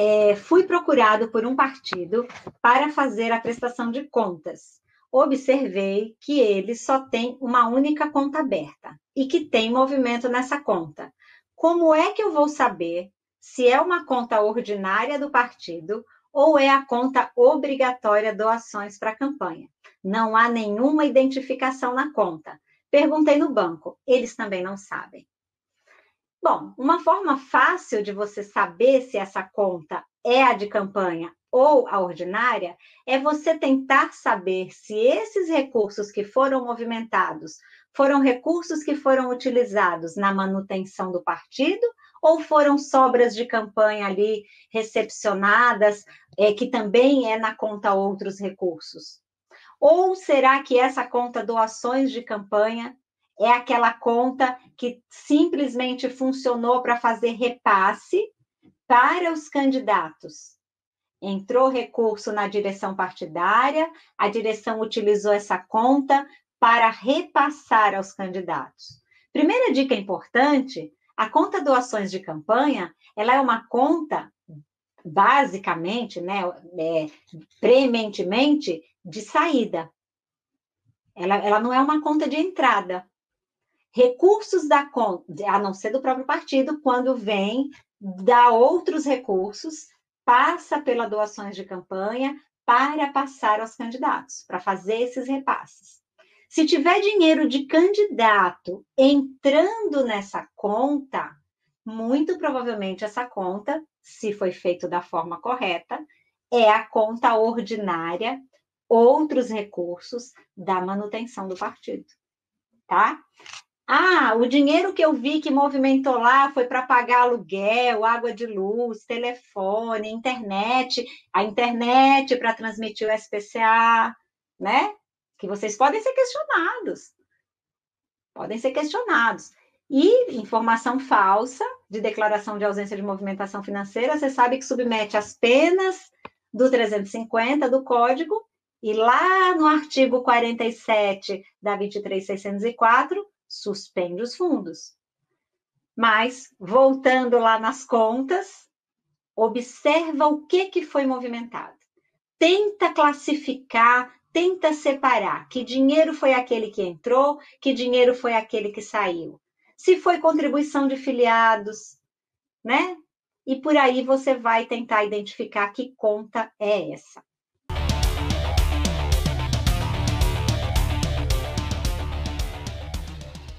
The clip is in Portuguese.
é, fui procurado por um partido para fazer a prestação de contas. Observei que ele só tem uma única conta aberta e que tem movimento nessa conta. Como é que eu vou saber se é uma conta ordinária do partido ou é a conta obrigatória doações para a campanha? Não há nenhuma identificação na conta. Perguntei no banco, eles também não sabem. Bom, uma forma fácil de você saber se essa conta é a de campanha ou a ordinária é você tentar saber se esses recursos que foram movimentados foram recursos que foram utilizados na manutenção do partido ou foram sobras de campanha ali recepcionadas, é, que também é na conta outros recursos? Ou será que essa conta doações de campanha é aquela conta que simplesmente funcionou para fazer repasse para os candidatos. Entrou recurso na direção partidária, a direção utilizou essa conta para repassar aos candidatos. Primeira dica importante: a conta doações de campanha, ela é uma conta basicamente, né, é, preeminentemente de saída. Ela, ela não é uma conta de entrada recursos da conta, a não ser do próprio partido, quando vem dar outros recursos, passa pela doações de campanha para passar aos candidatos, para fazer esses repasses. Se tiver dinheiro de candidato entrando nessa conta, muito provavelmente essa conta, se foi feito da forma correta, é a conta ordinária, outros recursos da manutenção do partido, tá? Ah, o dinheiro que eu vi que movimentou lá foi para pagar aluguel, água de luz, telefone, internet, a internet para transmitir o SPCA, né? Que vocês podem ser questionados. Podem ser questionados. E informação falsa de declaração de ausência de movimentação financeira, você sabe que submete as penas do 350 do Código e lá no artigo 47 da 23604 suspende os fundos. Mas, voltando lá nas contas, observa o que, que foi movimentado. Tenta classificar, tenta separar que dinheiro foi aquele que entrou, que dinheiro foi aquele que saiu. Se foi contribuição de filiados, né? E por aí você vai tentar identificar que conta é essa.